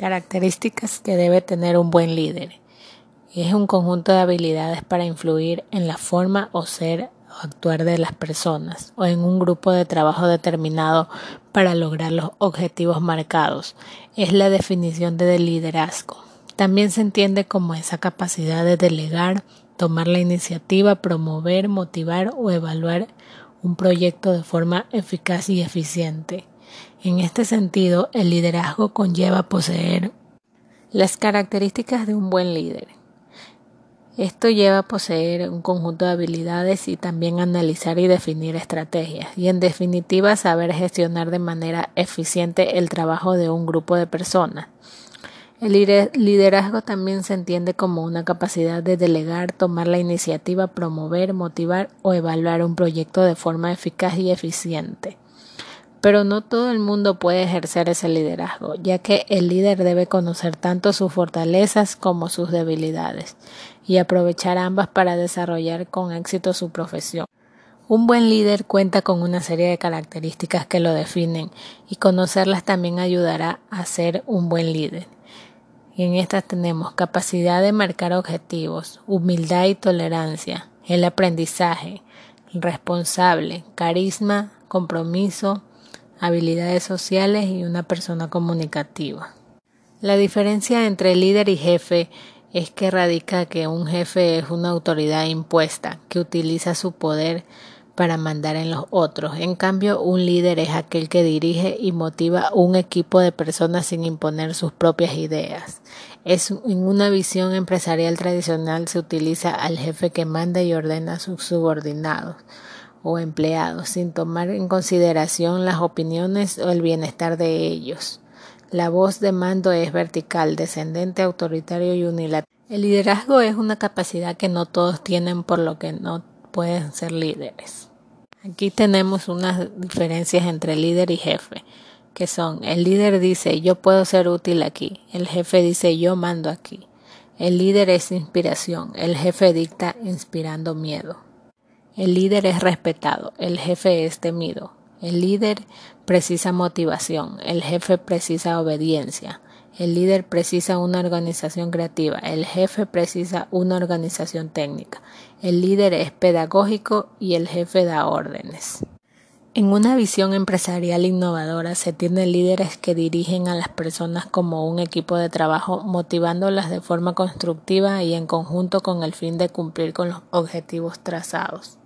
Características que debe tener un buen líder. Es un conjunto de habilidades para influir en la forma o ser o actuar de las personas o en un grupo de trabajo determinado para lograr los objetivos marcados. Es la definición de liderazgo. También se entiende como esa capacidad de delegar, tomar la iniciativa, promover, motivar o evaluar un proyecto de forma eficaz y eficiente. En este sentido, el liderazgo conlleva poseer las características de un buen líder. Esto lleva a poseer un conjunto de habilidades y también analizar y definir estrategias y en definitiva saber gestionar de manera eficiente el trabajo de un grupo de personas. El liderazgo también se entiende como una capacidad de delegar, tomar la iniciativa, promover, motivar o evaluar un proyecto de forma eficaz y eficiente. Pero no todo el mundo puede ejercer ese liderazgo, ya que el líder debe conocer tanto sus fortalezas como sus debilidades y aprovechar ambas para desarrollar con éxito su profesión. Un buen líder cuenta con una serie de características que lo definen y conocerlas también ayudará a ser un buen líder. Y en estas tenemos capacidad de marcar objetivos, humildad y tolerancia, el aprendizaje, responsable, carisma, compromiso, habilidades sociales y una persona comunicativa. La diferencia entre líder y jefe es que radica que un jefe es una autoridad impuesta que utiliza su poder para mandar en los otros. En cambio, un líder es aquel que dirige y motiva un equipo de personas sin imponer sus propias ideas. En una visión empresarial tradicional se utiliza al jefe que manda y ordena a sus subordinados o empleados sin tomar en consideración las opiniones o el bienestar de ellos. La voz de mando es vertical, descendente, autoritario y unilateral. El liderazgo es una capacidad que no todos tienen por lo que no pueden ser líderes. Aquí tenemos unas diferencias entre líder y jefe, que son el líder dice yo puedo ser útil aquí, el jefe dice yo mando aquí. El líder es inspiración, el jefe dicta inspirando miedo. El líder es respetado, el jefe es temido. El líder precisa motivación, el jefe precisa obediencia. El líder precisa una organización creativa, el jefe precisa una organización técnica. El líder es pedagógico y el jefe da órdenes. En una visión empresarial innovadora se tienen líderes que dirigen a las personas como un equipo de trabajo, motivándolas de forma constructiva y en conjunto con el fin de cumplir con los objetivos trazados.